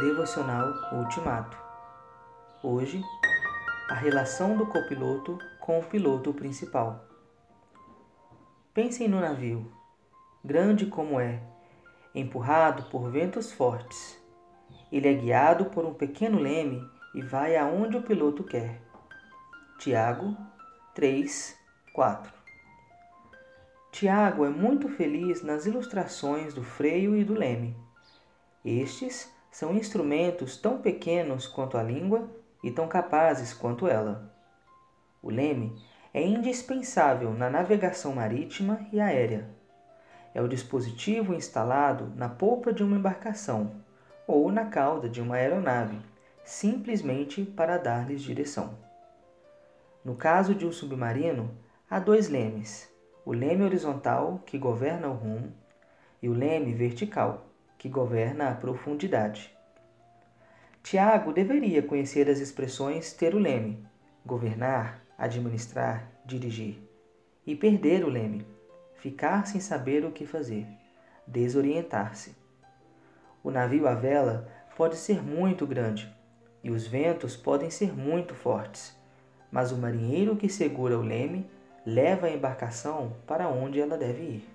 Devocional Ultimato. Hoje, a relação do copiloto com o piloto principal. Pensem no navio, grande como é, empurrado por ventos fortes. Ele é guiado por um pequeno leme e vai aonde o piloto quer. Tiago 3, 4 Tiago é muito feliz nas ilustrações do freio e do leme. Estes são instrumentos tão pequenos quanto a língua e tão capazes quanto ela. O leme é indispensável na navegação marítima e aérea. É o dispositivo instalado na polpa de uma embarcação ou na cauda de uma aeronave, simplesmente para dar-lhes direção. No caso de um submarino, há dois lemes o leme horizontal, que governa o rumo, e o leme vertical, que governa a profundidade. Tiago deveria conhecer as expressões ter o leme, governar, administrar, dirigir, e perder o leme, ficar sem saber o que fazer, desorientar-se. O navio à vela pode ser muito grande e os ventos podem ser muito fortes, mas o marinheiro que segura o leme leva a embarcação para onde ela deve ir.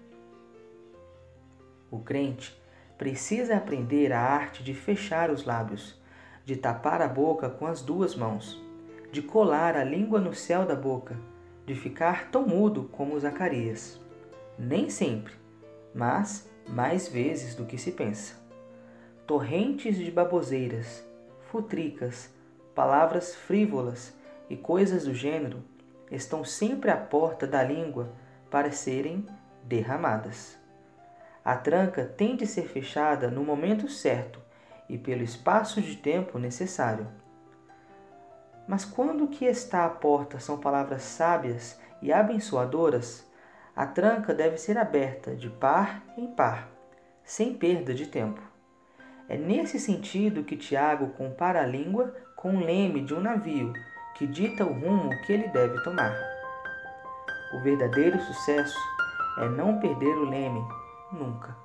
O crente precisa aprender a arte de fechar os lábios, de tapar a boca com as duas mãos, de colar a língua no céu da boca, de ficar tão mudo como Zacarias. Nem sempre, mas mais vezes do que se pensa. Torrentes de baboseiras, futricas, palavras frívolas e coisas do gênero estão sempre à porta da língua para serem derramadas. A tranca tem de ser fechada no momento certo e pelo espaço de tempo necessário. Mas quando o que está à porta são palavras sábias e abençoadoras, a tranca deve ser aberta de par em par, sem perda de tempo. É nesse sentido que Tiago compara a língua com o leme de um navio que dita o rumo que ele deve tomar. O verdadeiro sucesso é não perder o leme nunca.